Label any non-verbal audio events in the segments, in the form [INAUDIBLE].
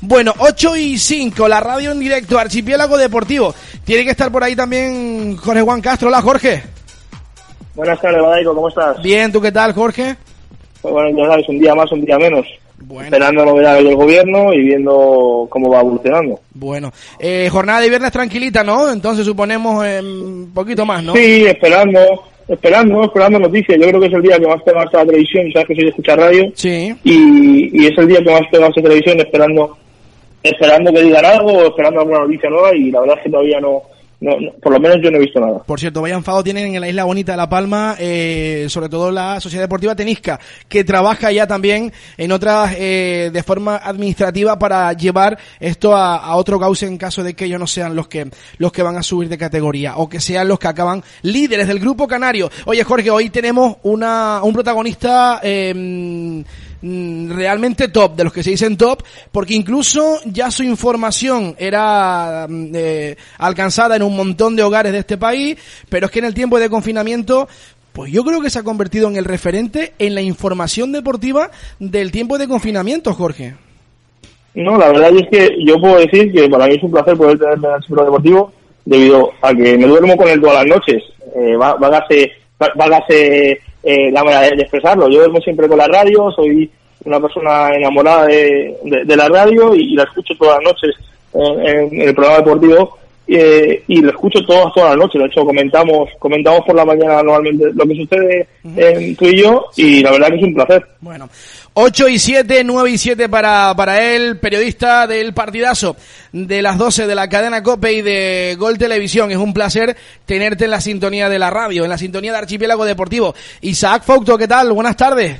Bueno, 8 y 5, la radio en directo, Archipiélago Deportivo. Tiene que estar por ahí también Jorge Juan Castro. Hola, Jorge. Buenas tardes, Badaico, ¿cómo estás? Bien, ¿tú qué tal, Jorge? Pues bueno, ya sabes, un día más, un día menos. Bueno. Esperando novedades del gobierno y viendo cómo va evolucionando. Bueno, eh, jornada de viernes tranquilita, ¿no? Entonces suponemos eh, un poquito más, ¿no? Sí, esperando, esperando, esperando noticias. Yo creo que es el día que más pega esta televisión, sabes que soy de escuchar radio. Sí. Y, y es el día que más pega esta televisión, esperando, esperando que digan algo o esperando alguna noticia nueva y la verdad es que todavía no, no, por lo menos yo no he visto nada. Por cierto, vaya enfado tienen en la isla bonita de La Palma, eh, sobre todo la Sociedad Deportiva Tenisca, que trabaja ya también en otras, eh, de forma administrativa para llevar esto a, a, otro cauce en caso de que ellos no sean los que, los que van a subir de categoría o que sean los que acaban líderes del grupo canario. Oye, Jorge, hoy tenemos una, un protagonista, eh, realmente top, de los que se dicen top, porque incluso ya su información era eh, alcanzada en un montón de hogares de este país, pero es que en el tiempo de confinamiento pues yo creo que se ha convertido en el referente en la información deportiva del tiempo de confinamiento, Jorge. No, la verdad es que yo puedo decir que para mí es un placer poder tenerme en el centro deportivo debido a que me duermo con él todas las noches. Eh, vágase, vágase eh, la manera de expresarlo. Yo duermo siempre con la radio, soy una persona enamorada de, de, de la radio y, y, la escucho todas las noches en, en el programa deportivo eh, y lo escucho todas todas las noches. De hecho, comentamos comentamos por la mañana normalmente lo que sucede en tú y yo y la verdad que es un placer. Bueno, 8 y 7, 9 y 7 para, para él, periodista del partidazo de las 12 de la cadena COPE y de Gol Televisión. Es un placer tenerte en la sintonía de la radio, en la sintonía de Archipiélago Deportivo. Isaac Fauto, ¿qué tal? Buenas tardes.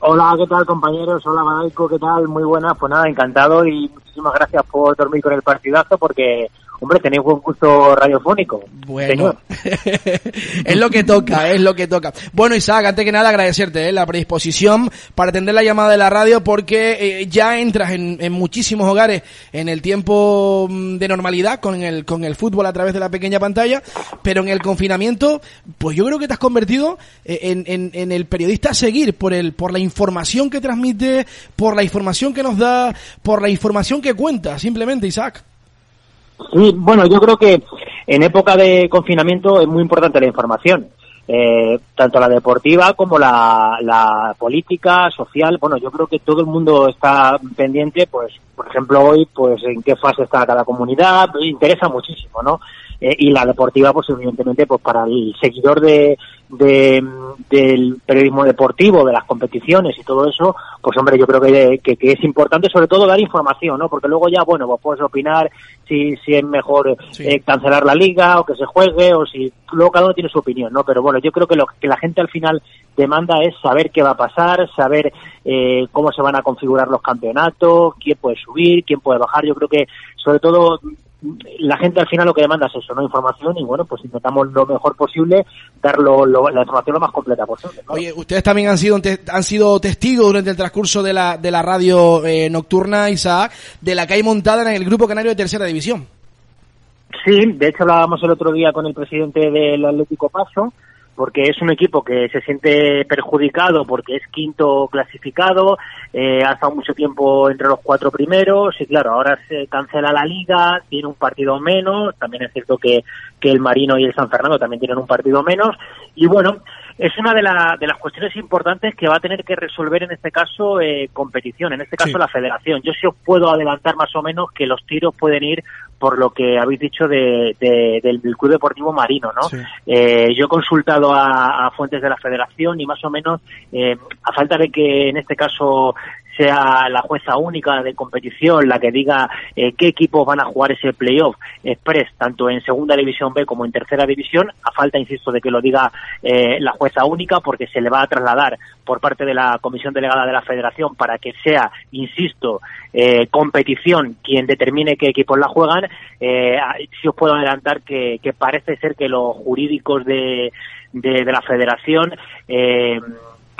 Hola, ¿qué tal compañeros? Hola Madaico, ¿qué tal? Muy buenas, pues nada, encantado y muchísimas gracias por dormir con el partidazo porque hombre, tenéis buen gusto radiofónico. Bueno, [LAUGHS] es lo que toca, es lo que toca. Bueno, Isaac, antes que nada agradecerte ¿eh? la predisposición para atender la llamada de la radio porque eh, ya entras en, en, muchísimos hogares en el tiempo mm, de normalidad con el, con el fútbol a través de la pequeña pantalla, pero en el confinamiento, pues yo creo que te has convertido eh, en, en, en el periodista a seguir por, el, por la información que transmite, por la información que nos da, por la información que cuenta, simplemente, Isaac. Sí, bueno, yo creo que en época de confinamiento es muy importante la información. Eh, tanto la deportiva como la, la, política, social. Bueno, yo creo que todo el mundo está pendiente, pues, por ejemplo, hoy, pues, en qué fase está cada comunidad, interesa muchísimo, ¿no? Eh, y la deportiva, pues, evidentemente, pues, para el seguidor de, de, del periodismo deportivo, de las competiciones y todo eso, pues hombre, yo creo que, que, que, es importante sobre todo dar información, ¿no? Porque luego ya, bueno, pues puedes opinar si, si es mejor sí. eh, cancelar la liga o que se juegue o si luego cada uno tiene su opinión, ¿no? Pero bueno, yo creo que lo que la gente al final demanda es saber qué va a pasar, saber eh, cómo se van a configurar los campeonatos, quién puede subir, quién puede bajar. Yo creo que sobre todo la gente al final lo que demanda es eso, ¿no? Información y bueno, pues intentamos lo mejor posible dar lo, lo, la información lo más completa posible. ¿no? Oye, ustedes también han sido han sido testigos durante el transcurso de la, de la radio eh, nocturna, Isaac, de la que hay montada en el Grupo Canario de Tercera División. Sí, de hecho hablábamos el otro día con el presidente del Atlético Paso, porque es un equipo que se siente perjudicado porque es quinto clasificado, eh, ha estado mucho tiempo entre los cuatro primeros y claro, ahora se cancela la liga, tiene un partido menos, también es cierto que, que el Marino y el San Fernando también tienen un partido menos. Y bueno, es una de, la, de las cuestiones importantes que va a tener que resolver en este caso eh, competición, en este caso sí. la federación. Yo sí os puedo adelantar más o menos que los tiros pueden ir por lo que habéis dicho de, de, del, Club Deportivo Marino, ¿no? Sí. Eh, yo he consultado a, a, fuentes de la federación y más o menos, eh, a falta de que en este caso sea la jueza única de competición la que diga eh, qué equipos van a jugar ese playoff express, tanto en segunda división B como en tercera división, a falta, insisto, de que lo diga eh, la jueza única, porque se le va a trasladar por parte de la comisión delegada de la federación para que sea, insisto, eh, competición quien determine qué equipos la juegan, eh, si os puedo adelantar que, que, parece ser que los jurídicos de, de, de la federación eh,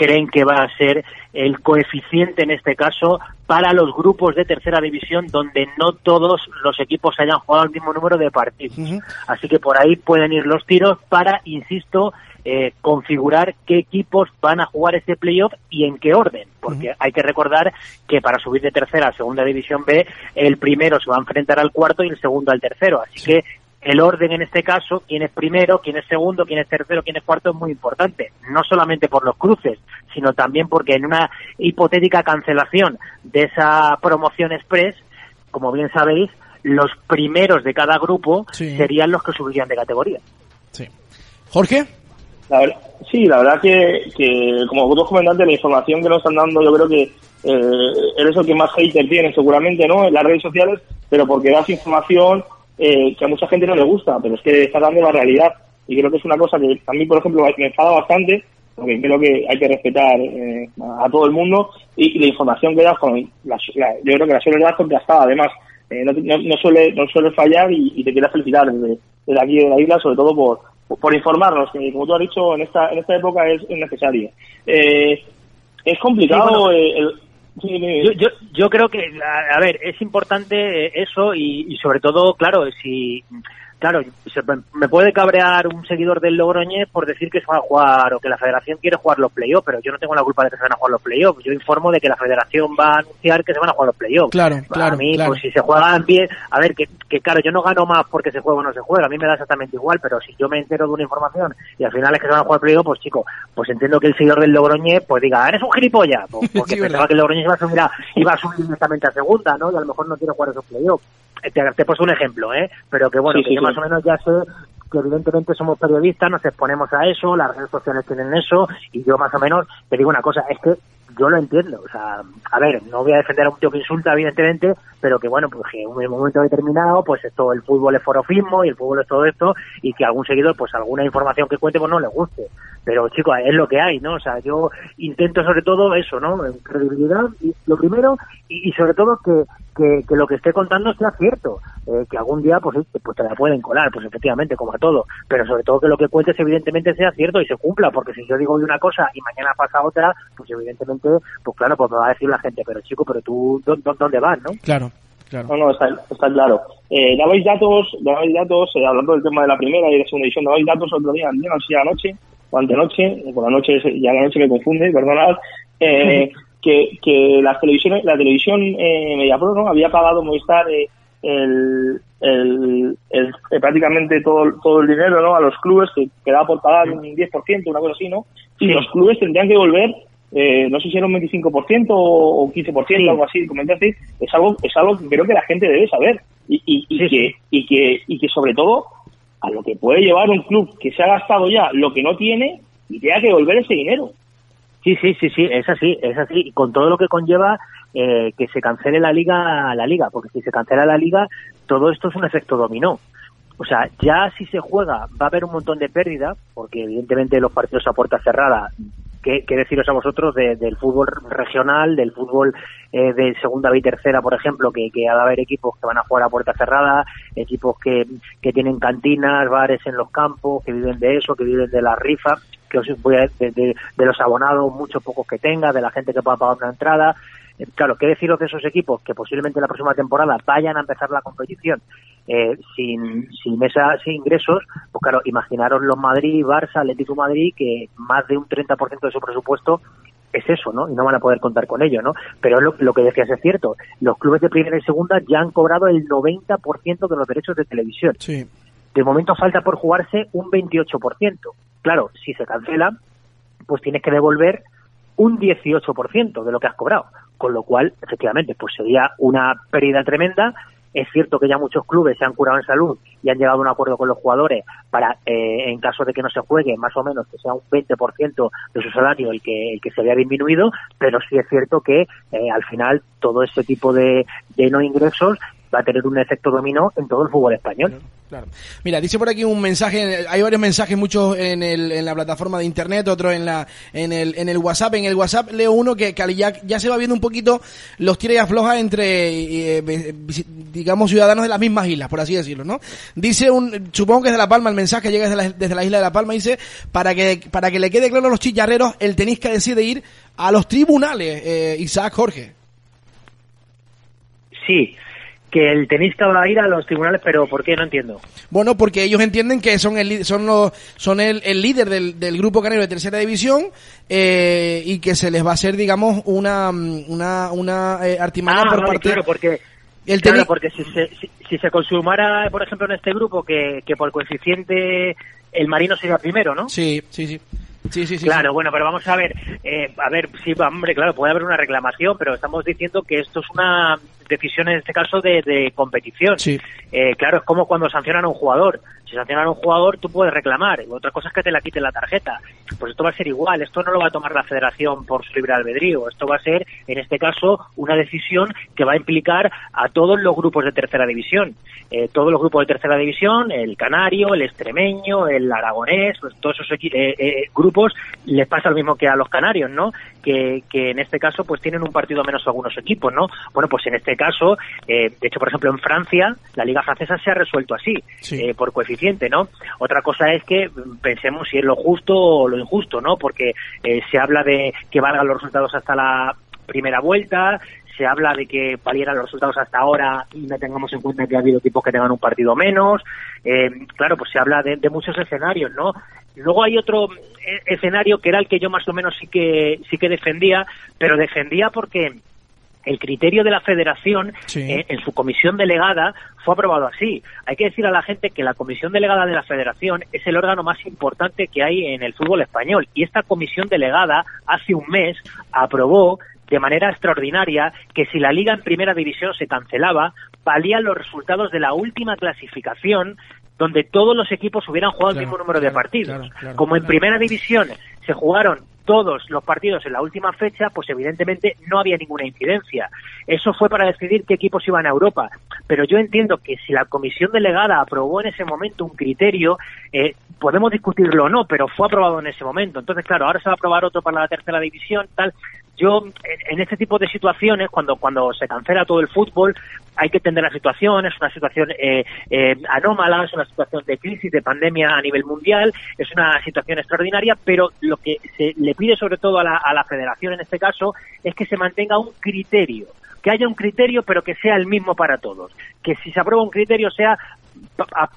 creen que va a ser el coeficiente en este caso para los grupos de tercera división donde no todos los equipos hayan jugado el mismo número de partidos. Uh -huh. Así que por ahí pueden ir los tiros para, insisto, eh, configurar qué equipos van a jugar este playoff y en qué orden, porque hay que recordar que para subir de tercera a segunda división B, el primero se va a enfrentar al cuarto y el segundo al tercero, así que el orden en este caso, quién es primero, quién es segundo, quién es tercero, quién es cuarto, es muy importante. No solamente por los cruces, sino también porque en una hipotética cancelación de esa promoción express, como bien sabéis, los primeros de cada grupo serían los que subirían de categoría. Sí. Jorge. sí, la verdad que, que, como vosotros comentantes, la información que nos están dando, yo creo que eh, eres el que más hater tiene seguramente, ¿no? En las redes sociales, pero porque das información eh, que a mucha gente no le gusta, pero es que está dando la realidad. Y creo que es una cosa que a mí, por ejemplo, me enfada bastante, porque creo que hay que respetar eh, a todo el mundo y, la información que das, con la, yo creo que la suele dar contrastada, además. Eh, no, no, suele no suele fallar y, te quiero felicitar desde, aquí de la isla, sobre todo por, por informarnos, que como tú has dicho, en esta, en esta época es, necesario. es complicado el yo, yo, yo creo que, a, ver, es importante eso y, y sobre todo, claro, si claro, me puede cabrear un seguidor del Logroñés por decir que se van a jugar o que la federación quiere jugar los playoffs, pero yo no tengo la culpa de que se van a jugar los playoffs. Yo informo de que la federación va a anunciar que se van a jugar los playoffs. Claro, claro. A mí, claro. pues si se juegan bien, a ver, que, que claro, yo no gano más porque se juega o no se juega, a mí me da exactamente igual, pero si yo me entero de una información y al final es que se van a jugar playoffs, pues chico, pues entiendo que el seguidor del Logroñés pues diga, eres un gilipollas, pues, [LAUGHS] porque pensaba que el Logroñés iba a subir, a, iba a subir directamente a segunda, ¿no? Y a lo mejor no quiere jugar esos playoffs te, te he un ejemplo, ¿eh? Pero que bueno, que yo más o menos ya sé que evidentemente somos periodistas, nos exponemos a eso, las redes sociales tienen eso, y yo más o menos te digo una cosa, es que yo lo entiendo, o sea, a ver, no voy a defender a un tío que insulta, evidentemente, pero que bueno, pues que en un momento determinado, pues esto, el fútbol es forofismo y el fútbol es todo esto, y que algún seguidor, pues alguna información que cuente, pues no le guste. Pero chicos, es lo que hay, ¿no? O sea, yo intento sobre todo eso, ¿no? Credibilidad, y lo primero, y, sobre todo que, que, lo que esté contando sea cierto, eh, que algún día, pues, pues te la pueden colar, pues efectivamente, como a todo, pero sobre todo que lo que cuentes evidentemente sea cierto y se cumpla, porque si yo digo una cosa y mañana pasa otra, pues evidentemente pues claro, pues me va a decir la gente, pero chico, pero tú, ¿dónde vas, no? Claro. Claro. No, no, está, está claro. Eh, dabais datos, dabais datos, eh, hablando del tema de la primera y de la segunda división, dabais datos otro día, no sé si anoche o antenoche, por la noche, ya la noche me confunde, perdonad, eh, [LAUGHS] que, que la televisión, la televisión eh, Mediapro ¿no? había pagado Movistar eh, el, el, el, eh, prácticamente todo, todo el dinero ¿no? a los clubes, que quedaba por pagar un 10%, una cosa así, ¿no? Y los clubes tendrían que volver eh, no sé si era un 25% o 15%, algo así, comentaste, es algo, es algo que creo que la gente debe saber y, y, que, y, que, y que sobre todo a lo que puede llevar un club que se ha gastado ya lo que no tiene y tenga que devolver ese dinero. Sí, sí, sí, sí, es así, es así, y con todo lo que conlleva eh, que se cancele la liga, la liga, porque si se cancela la liga, todo esto es un efecto dominó. O sea, ya si se juega va a haber un montón de pérdidas, porque evidentemente los partidos a puerta cerrada ¿Qué, deciros a vosotros del fútbol regional, del fútbol eh, de segunda y tercera, por ejemplo, que, que ha de haber equipos que van a jugar a puerta cerrada, equipos que, que tienen cantinas, bares en los campos, que viven de eso, que viven de la rifa, que os voy a, de, de, de los abonados, muchos pocos que tenga, de la gente que pueda pagar una entrada, eh, claro, ¿qué deciros de esos equipos que posiblemente la próxima temporada vayan a empezar la competición eh, sin, sin ingresos? Pues claro, imaginaros los Madrid, Barça, Atlético Madrid, que más de un 30% de su presupuesto es eso, ¿no? Y no van a poder contar con ello, ¿no? Pero lo, lo que decías es cierto. Los clubes de primera y segunda ya han cobrado el 90% de los derechos de televisión. Sí. De momento falta por jugarse un 28%. Claro, si se cancela, pues tienes que devolver un 18% de lo que has cobrado con lo cual, efectivamente, pues sería una pérdida tremenda. Es cierto que ya muchos clubes se han curado en salud y han llegado a un acuerdo con los jugadores para, eh, en caso de que no se juegue, más o menos que sea un 20% de su salario el que, el que se vea disminuido, pero sí es cierto que eh, al final todo ese tipo de, de no ingresos va a tener un efecto dominó en todo el fútbol español. Claro. Mira, dice por aquí un mensaje, hay varios mensajes, muchos en, el, en la plataforma de internet, otros en la en el, en el WhatsApp. En el WhatsApp leo uno que, que ya, ya se va viendo un poquito los tira y afloja entre, eh, digamos, ciudadanos de las mismas islas, por así decirlo, ¿no? Dice un, supongo que es de La Palma, el mensaje llega desde la, desde la isla de La Palma, dice, para que, para que le quede claro a los chillarreros, el tenis que decide ir a los tribunales, eh, Isaac Jorge. Sí, que el tenista va a ir a los tribunales, pero ¿por qué? No entiendo. Bueno, porque ellos entienden que son el son los son el, el líder del, del grupo canario de tercera división eh, y que se les va a hacer, digamos, una una una eh, artimaña Ah, por vale, parte claro, porque el Claro, porque si se, si, si se consumara, por ejemplo, en este grupo, que, que por coeficiente el marino sería primero, ¿no? Sí, sí, sí. Sí, sí, sí. claro, bueno, pero vamos a ver, eh, a ver, sí, hombre, claro, puede haber una reclamación, pero estamos diciendo que esto es una decisión en este caso de, de competición. Sí. Eh, claro, es como cuando sancionan a un jugador. Si sancionan a un jugador, tú puedes reclamar. Otra cosa es que te la quiten la tarjeta. Pues esto va a ser igual. Esto no lo va a tomar la federación por su libre albedrío. Esto va a ser, en este caso, una decisión que va a implicar a todos los grupos de tercera división. Eh, todos los grupos de tercera división, el canario, el extremeño, el aragonés, pues todos esos eh, eh, grupos les pasa lo mismo que a los canarios, ¿no? Que, que en este caso pues tienen un partido menos algunos equipos, ¿no? Bueno, pues en este caso, eh, de hecho, por ejemplo, en Francia, la liga francesa se ha resuelto así, Sí. eh, por coeficiente, ¿no? Otra cosa es que mm, pensemos si es lo justo o lo injusto, ¿no? Porque eh, se habla de que valgan los resultados hasta la primera vuelta, se habla de que valieran los resultados hasta ahora y no tengamos en cuenta que ha habido equipos que tengan un partido menos. Eh, claro, pues se habla de, de muchos escenarios, ¿no? Luego hay otro eh, escenario que era el que yo más o menos sí que sí que defendía, pero defendía porque el criterio de la federación Sí. eh, en su comisión delegada fue aprobado así. Hay que decir a la gente que la comisión delegada de la federación es el órgano más importante que hay en el fútbol español y esta comisión delegada hace un mes aprobó de manera extraordinaria que si la liga en primera división se cancelaba, valían los resultados de la última clasificación donde todos los equipos hubieran jugado Claro, el mismo número de partidos. claro, claro, Como en primera división se jugaron todos los partidos en la última fecha, pues evidentemente no había ninguna incidencia. Eso fue para decidir qué equipos iban a Europa. Pero yo entiendo que si la comisión delegada aprobó en ese momento un criterio, eh, podemos discutirlo o no, pero fue aprobado en ese momento. Entonces, claro, ahora se va a aprobar otro para la tercera división, tal. Yo, en, este tipo de situaciones, cuando, cuando se cancela todo el fútbol, hay que entender la situación, es una situación eh, eh, anómala, es una situación de crisis, de pandemia a nivel mundial, es una situación extraordinaria, pero lo que se le pide sobre todo a la, a la federación en este caso es que se mantenga un criterio, que haya un criterio pero que sea el mismo para todos, que si se aprueba un criterio sea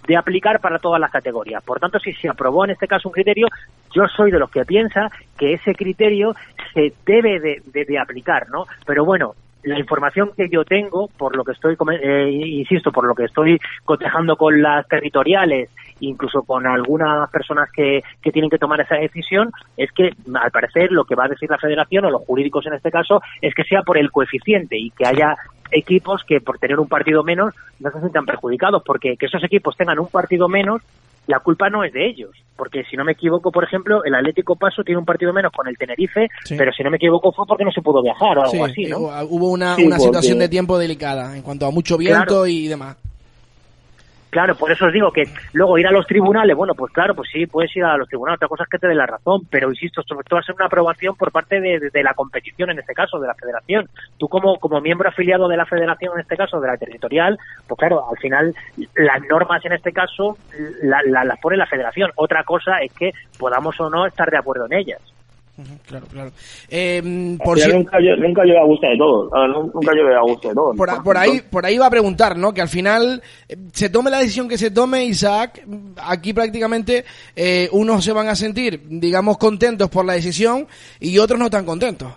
de aplicar para todas las categorías. Por tanto, si se aprobó en este caso un criterio, yo soy de los que piensa que ese criterio se debe de, de- aplicar, ¿no? Pero bueno, la información que yo tengo, por lo que estoy, eh, insisto, por lo que estoy cotejando con las territoriales, incluso con algunas personas que, que tienen que tomar esa decisión, es que al parecer lo que va a decir la federación o los jurídicos en este caso es que sea por el coeficiente y que haya equipos que por tener un partido menos no se sientan perjudicados, porque que esos equipos tengan un partido menos la culpa no es de ellos, porque si no me equivoco, por ejemplo, el Atlético Paso tiene un partido menos con el Tenerife, Sí. pero si no me equivoco fue porque no se pudo viajar o algo Sí, así, ¿no? eh, hubo una, Sí, una porque- situación de tiempo delicada en cuanto a mucho viento Claro. y demás. Claro, por eso os digo que luego ir a los tribunales, bueno, pues claro, pues sí, puedes ir a los tribunales, otra cosa es que te dé la razón, pero insisto, esto, esto va a ser una aprobación por parte de, la competición, en este caso, de la federación. Tú como, como miembro afiliado de la federación, en este caso, de la territorial, pues claro, al final las normas, en este caso, la- la- las pone la federación. Otra cosa es que podamos o no estar de acuerdo en ellas. Claro, claro. Eh, Al por, si- nunca, lle- nunca a gusto de todos. Ah, nu- Nunca a gusto de todos. por, a- por ahí, por ahí va a preguntar, ¿no? Que al final eh, se tome la decisión que se tome, Isaac, aquí prácticamente eh, unos se van a sentir, digamos, contentos por la decisión y otros no tan contentos.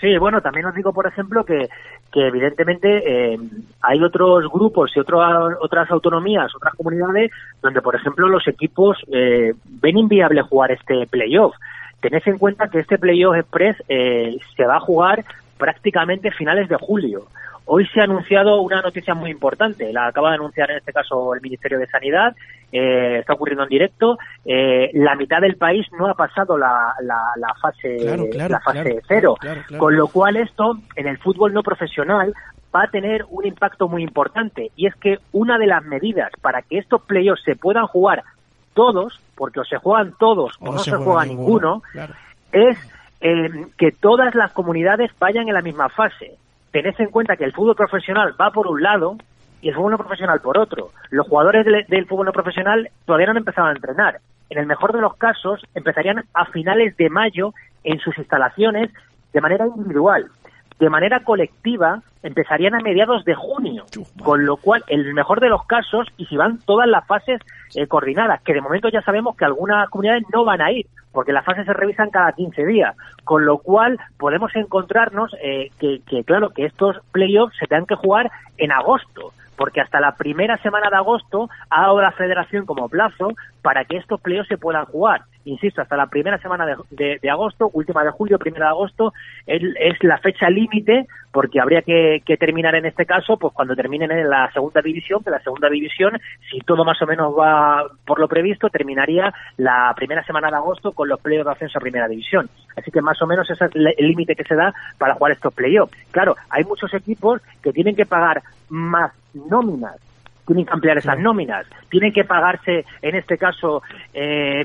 Sí, bueno, también os digo, por ejemplo, que, que evidentemente eh, hay otros grupos y otro- otras autonomías, otras comunidades, donde, por ejemplo, los equipos eh, ven inviable jugar este playoff. Tened en cuenta que este playoff express eh, se va a jugar prácticamente finales de julio. Hoy se ha anunciado una noticia muy importante, la acaba de anunciar en este caso el Ministerio de Sanidad, eh, está ocurriendo en directo, eh, la mitad del país no ha pasado la, la, la fase, Claro, claro, la fase claro, cero, con lo cual esto en el fútbol no profesional va a tener un impacto muy importante. Y es que una de las medidas para que estos playoffs se puedan jugar todos, porque o se juegan todos o, no, se, juega, ninguno, Claro. es eh, que todas las comunidades vayan en la misma fase. Tened en cuenta que el fútbol profesional va por un lado y el fútbol no profesional por otro. Los jugadores del, del fútbol no profesional todavía no han empezado a entrenar. En el mejor de los casos, empezarían a finales de mayo en sus instalaciones de manera individual. De manera colectiva empezarían a mediados de junio, con lo cual, en el mejor de los casos, y si van todas las fases eh, coordinadas, que de momento ya sabemos que algunas comunidades no van a ir, porque las fases se revisan cada 15 días, con lo cual podemos encontrarnos eh, que, que, claro, que estos playoffs se tengan que jugar en agosto porque hasta la primera semana de agosto ha dado la federación como plazo para que estos playoffs se puedan jugar. Insisto, hasta la primera semana de, agosto, última de julio, primera de agosto, es, la fecha límite, porque habría que, terminar en este caso, pues cuando terminen en la segunda división, que la segunda división, si todo más o menos va por lo previsto, terminaría la primera semana de agosto con los playoffs de ascenso a primera división. Así que más o menos ese es el límite que se da para jugar estos playoffs. Claro, hay muchos equipos que tienen que pagar más nóminas tienen que ampliar esas nóminas, tienen que pagarse, en este caso, eh,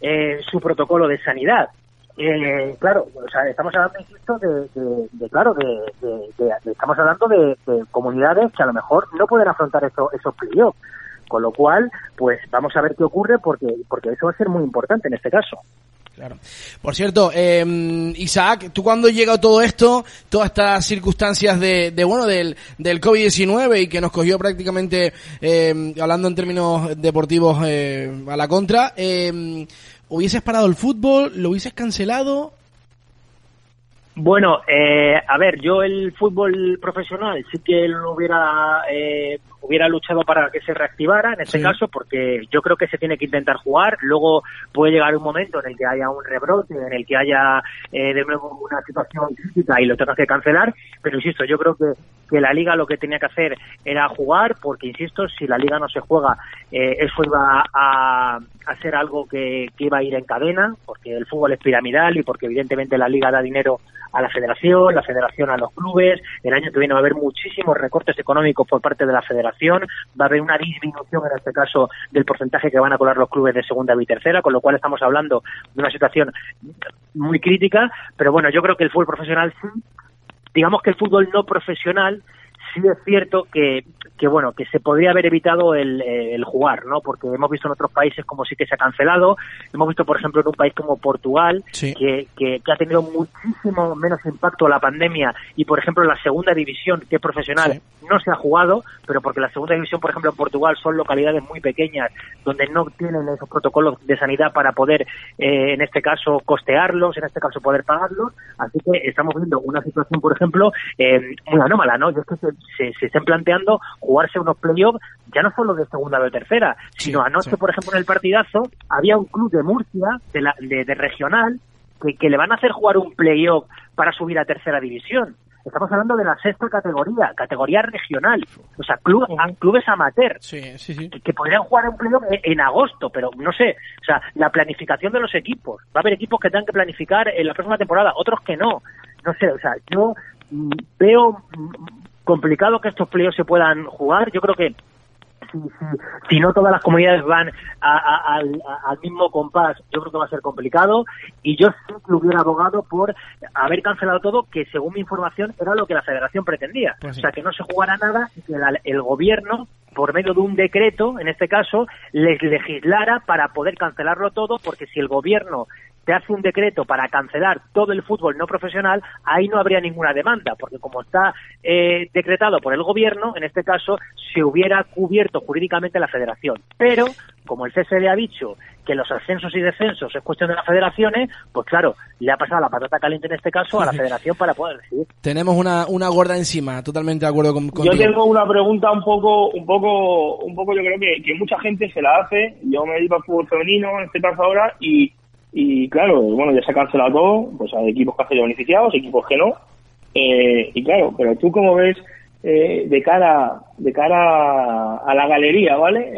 eh, su protocolo de sanidad. Eh, claro, o sea, estamos hablando, insisto, de, claro, de, estamos hablando de, comunidades que a lo mejor no pueden afrontar eso, esos playoffs. Con lo cual, pues vamos a ver qué ocurre porque, porque eso va a ser muy importante en este caso. Claro. Por cierto, eh, Isaac, ¿tú cuando llega todo esto, todas estas circunstancias de, de bueno, del, del COVID-19 y que nos cogió prácticamente, eh, hablando en términos deportivos, eh, a la contra, eh, ¿hubieses parado el fútbol? ¿Lo hubieses cancelado? Bueno, eh, a ver, yo el fútbol profesional sí que lo hubiera eh, hubiera luchado para que se reactivara en este caso, porque yo creo que se tiene que intentar jugar. Luego puede llegar un momento en el que haya un rebrote, en el que haya eh, de nuevo una situación crítica y lo tengas que cancelar. Pero insisto, yo creo que, que la liga lo que tenía que hacer era jugar, porque insisto, si la liga no se juega, eh, eso iba a, a ser algo que, que iba a ir en cadena, porque el fútbol es piramidal y porque evidentemente la liga da dinero a la federación, la federación a los clubes. El año que viene va a haber muchísimos recortes económicos por parte de la federación va a haber una disminución en este caso del porcentaje que van a colar los clubes de segunda y tercera, con lo cual estamos hablando de una situación muy crítica, pero bueno, yo creo que el fútbol profesional digamos que el fútbol no profesional sí es cierto que, que bueno que se podría haber evitado el, el, jugar no porque hemos visto en otros países como sí que se ha cancelado. Hemos visto por ejemplo en un país como Portugal que, que, ha tenido muchísimo menos impacto la pandemia y por ejemplo la segunda división que es profesional no se ha jugado pero porque la segunda división por ejemplo en Portugal son localidades muy pequeñas donde no tienen esos protocolos de sanidad para poder eh, en este caso costearlos en este caso poder pagarlos. Así que estamos viendo una situación por ejemplo eh, muy anómala no es que se, se estén planteando jugarse unos playoffs ya no solo de segunda o de tercera, sino anoche, por ejemplo, en el partidazo, había un club de Murcia, de, la, de, regional, que, que, le van a hacer jugar un playoff para subir a tercera división. Estamos hablando de la sexta categoría, categoría regional. O sea, clubes amateur Que, podrían jugar un playoff en, agosto, pero no sé. O sea, la planificación de los equipos. Va a haber equipos que tengan que planificar en la próxima temporada, otros que no. No sé, o sea, yo mm, veo complicado que estos playoffs se puedan jugar. Yo creo que si, no todas las comunidades van al, mismo compás, yo creo que va a ser complicado. Y yo sí que hubiera abogado por haber cancelado todo, que según mi información era lo que la federación pretendía. Pues o sea, que no se jugara nada y que el gobierno, por medio de un decreto, en este caso, les legislara para poder cancelarlo todo, porque si el gobierno se hace un decreto para cancelar todo el fútbol no profesional, ahí no habría ninguna demanda, porque como está eh, decretado por el gobierno, en este caso se hubiera cubierto jurídicamente la federación. Pero, como el CSD ha dicho que los ascensos y descensos es cuestión de las federaciones, pues claro, le ha pasado la patata caliente en este caso a la [LAUGHS] federación para poder decidir. Tenemos una, una gorda encima, totalmente de acuerdo con Yo tengo una pregunta un poco, un poco, un poco yo creo que, que mucha gente se la hace. Yo me dedico al fútbol femenino en este caso ahora y y claro, bueno, ya se ha cancelado todo, pues hay equipos que han sido beneficiados, equipos que no. Eh, y claro, pero tú cómo ves eh, de cara de cara a la galería, ¿vale?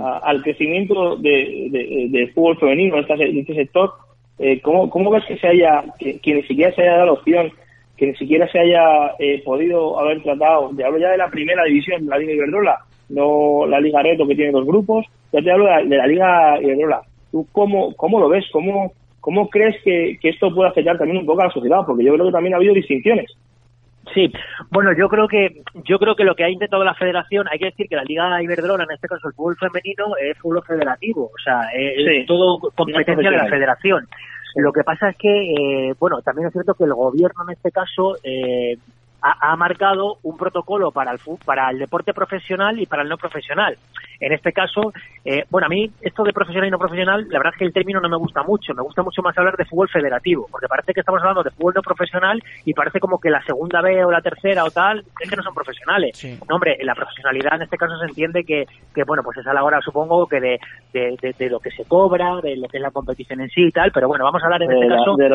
al crecimiento de, de, fútbol femenino en este, sector, eh, ¿cómo, ¿cómo ves que se haya, que, ni siquiera se haya dado la opción, que ni siquiera se haya eh, podido haber tratado, te hablo ya de la primera división, la Liga Iberdrola, no la Liga Reto que tiene dos grupos, ya te hablo de la Liga Iberdrola ¿Tú cómo, cómo lo ves? ¿Cómo, cómo crees que, esto puede afectar también un poco a la sociedad? Porque yo creo que también ha habido distinciones. Sí, bueno, yo creo que yo creo que lo que ha intentado la Federación, hay que decir que la Liga Iberdrola, en este caso el fútbol femenino, es fútbol federativo, o sea, es todo competencia de la Federación. Lo que pasa es que, eh, bueno, también es cierto que el gobierno en este caso eh, ha, marcado un protocolo para el, para el deporte profesional y para el no profesional. En este caso, eh, bueno, a mí esto de profesional y no profesional, la verdad es que el término no me gusta mucho. Me gusta mucho más hablar de fútbol federativo, porque parece que estamos hablando de fútbol no profesional y parece como que la segunda B o la tercera o tal, es que no son profesionales. No, hombre, la profesionalidad en este caso se entiende que, que bueno, pues es a la hora, supongo, que de, de, lo que se cobra, de lo que es la competición en sí y tal, pero bueno, vamos a hablar en este caso de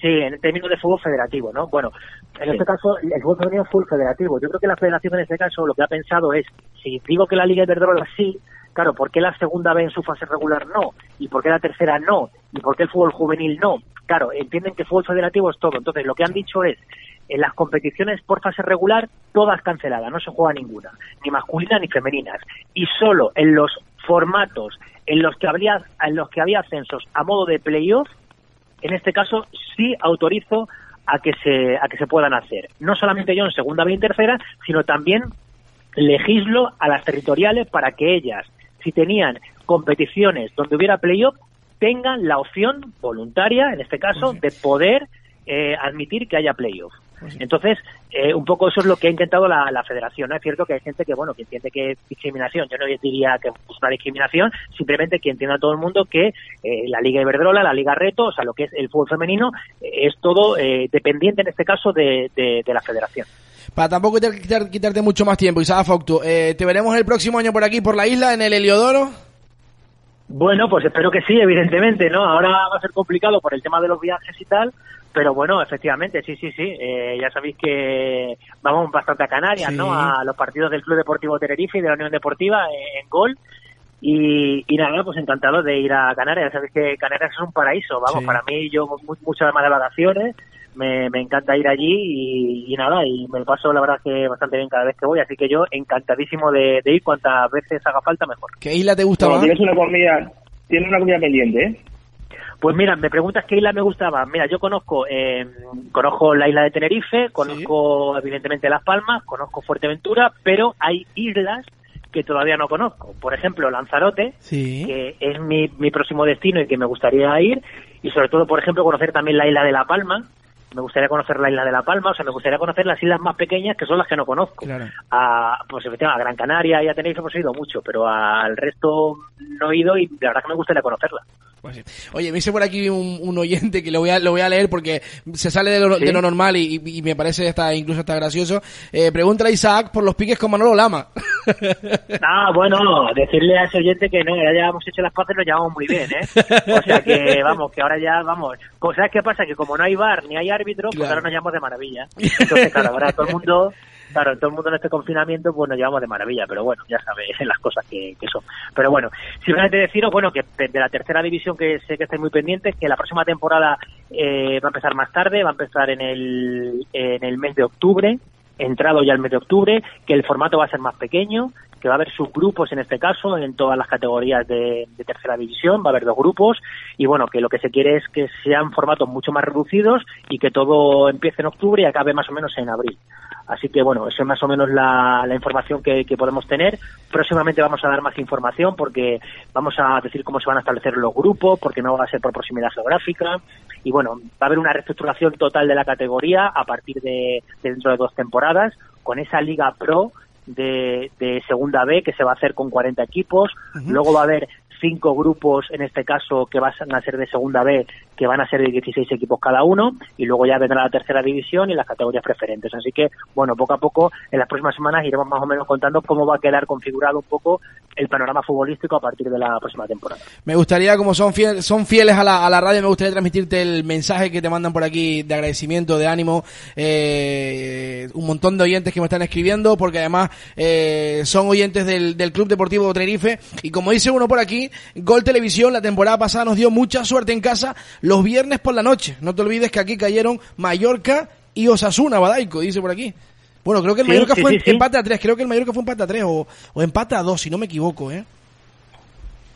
Sí, en términos de fútbol federativo, ¿no? Bueno, en este caso, el fútbol femenino es fútbol federativo. Yo creo que la federación en este caso lo que ha pensado es, si digo que la Liga Iberdrola sí, claro, ¿por qué la segunda vez en su fase regular no? ¿Y por qué la tercera no? ¿Y por qué el fútbol juvenil no? Claro, entienden que fútbol federativo es todo. Entonces, lo que han dicho es, en las competiciones por fase regular, todas canceladas, no se juega ninguna, ni masculinas ni femeninas. Y solo en los formatos en los que habría, en los que había ascensos a modo de playoff, en este caso sí autorizo a que se a que se puedan hacer. No solamente yo en segunda B y tercera, sino también legislo a las territoriales para que ellas, si tenían competiciones donde hubiera playoff, tengan la opción voluntaria, en este caso, de poder eh, admitir que haya playoff. Pues Entonces, eh, un poco eso es lo que ha intentado la, federación. Es cierto que hay gente que, bueno, que entiende que es discriminación. Yo no diría que es una discriminación, simplemente que entienda todo el mundo que eh, la Liga Iberdrola, la Liga Reto, o sea, lo que es el fútbol femenino, eh, es todo dependiente en este caso de, la federación. Para tampoco quitarte mucho más tiempo, Isaac Fausto, ¿te veremos el próximo año por aquí, por la isla, en el Heliodoro? Bueno, pues espero que sí, evidentemente, ¿no? Ahora va a ser complicado por el tema de los viajes y tal, pero bueno, efectivamente, sí, sí, sí. Eh, ya sabéis que vamos bastante a Canarias, ¿no? A los partidos del Club Deportivo Tenerife y de la Unión Deportiva en, gol. Y, nada, pues encantado de ir a Canarias. Ya sabéis que Canarias es un paraíso. Vamos, para mí, yo mucho además de vacaciones. Me, encanta ir allí y, nada, y me paso la verdad que bastante bien cada vez que voy. Así que yo encantadísimo de, ir cuantas veces haga falta, mejor. ¿Qué isla te gusta más? Tienes una comida, tienes una comida pendiente, ¿eh? Pues mira, me preguntas qué isla me gustaba. Mira, yo conozco eh, conozco la isla de Tenerife, conozco evidentemente Las Palmas, conozco Fuerteventura, pero hay islas que todavía no conozco. Por ejemplo, Lanzarote, que es mi, mi próximo destino y que me gustaría ir, y sobre todo, por ejemplo, conocer también la isla de La Palma, me gustaría conocer la isla de La Palma, o sea, me gustaría conocer las islas más pequeñas que son las que no conozco. A, pues efectivamente, a Gran Canaria y a Tenerife hemos ido mucho, pero al resto no he ido y la verdad que me gustaría conocerla. Pues Oye, me dice por aquí un, oyente que lo voy a, lo voy a leer porque se sale de lo, de lo normal y, me parece hasta incluso está gracioso. Eh, pregunta a Isaac por los piques con Manolo Lama. [LAUGHS] Ah, bueno, decirle a ese oyente que no, ya hemos hecho las paces, lo llevamos muy bien, ¿eh? O sea que, vamos, que ahora ya, vamos. ¿Sabes qué pasa? Que como no hay bar ni hay árbitro, pues ahora nos llevamos de maravilla. Entonces, claro, ahora todo el mundo claro, todo el mundo en este confinamiento pues nos llevamos de maravilla, pero bueno, ya sabes [LAUGHS] las cosas que, son. Pero bueno, simplemente deciros, bueno, que de la tercera división que sé que estáis muy pendientes, que la próxima temporada eh, va a empezar más tarde, va a empezar en el, en el mes de octubre, entrado ya el mes de octubre, que el formato va a ser más pequeño, que va a haber subgrupos en este caso en todas las categorías de, tercera división, va a haber dos grupos y bueno, que lo que se quiere es que sean formatos mucho más reducidos y que todo empiece en octubre y acabe más o menos en abril. Así que bueno, eso es más o menos la, información que, podemos tener. Próximamente vamos a dar más información porque vamos a decir cómo se van a establecer los grupos, porque no va a ser por proximidad geográfica. Y bueno, va a haber una reestructuración total de la categoría a partir de dentro de dos temporadas con esa Liga Pro de, de, Segunda B que se va a hacer con 40 equipos. Luego va a haber cinco grupos, en este caso, que van a ser de Segunda B, que van a ser de 16 equipos cada uno, y luego ya vendrá la tercera división y las categorías preferentes. Así que, bueno, poco a poco, en las próximas semanas iremos más o menos contando cómo va a quedar configurado un poco el panorama futbolístico a partir de la próxima temporada. Me gustaría, como son, fieles, son fieles a la, a la radio, me gustaría transmitirte el mensaje que te mandan por aquí de agradecimiento, de ánimo, eh, un montón de oyentes que me están escribiendo, porque además eh, son oyentes del, del Club Deportivo Tenerife, y como dice uno por aquí, Gol Televisión la temporada pasada nos dio mucha suerte en casa los viernes por la noche. No te olvides que aquí cayeron Mallorca y Osasuna, Badaico, dice por aquí. Bueno, creo que el Mallorca fue empate a tres, creo que el Mallorca fue empate a tres o, empate a dos, si no me equivoco, ¿eh?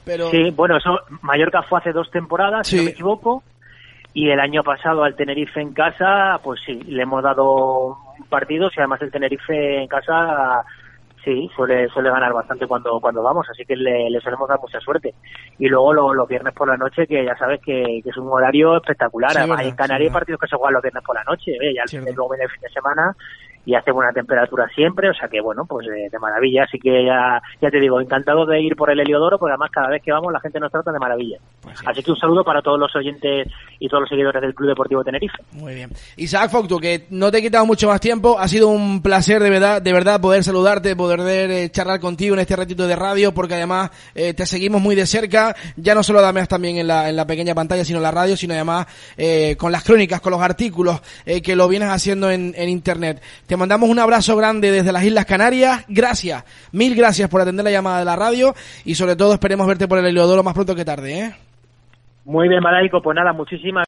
Pero... Sí, bueno, eso, Mallorca fue hace dos temporadas, si no me equivoco, y el año pasado al Tenerife en casa, pues sí, le hemos dado partidos y además el Tenerife en casa Sí, suele, suele ganar bastante cuando, cuando vamos, así que le, le solemos dar mucha suerte. Y luego los viernes por la noche, que ya sabes que, que es un horario espectacular. Sí, Además, verdad, en Canarias hay sí, partidos que se juegan los viernes por la noche, ¿eh? ya Cierto. luego viene el fin de semana y hace buena temperatura siempre, o sea que bueno, pues eh, de maravilla. Así que ya, ya te digo, encantado de ir por el Heliodoro, porque además cada vez que vamos la gente nos trata de maravilla. Pues sí. Así que un saludo para todos los oyentes y todos los seguidores del Club Deportivo Tenerife. Muy bien. Isaac Focto, que no te he quitado mucho más tiempo, ha sido un placer de verdad, de verdad poder saludarte, poder eh, charlar contigo en este ratito de radio, porque además eh, te seguimos muy de cerca, ya no solo además también en la, en la pequeña pantalla, sino en la radio, sino además eh, con las crónicas, con los artículos eh, que lo vienes haciendo en, en internet. Te mandamos un abrazo grande desde las Islas Canarias, gracias, mil gracias por atender la llamada de la radio y sobre todo esperemos verte por el Heliodoro más pronto que tarde, ¿eh? Muy bien, Malaico, pues nada, muchísimas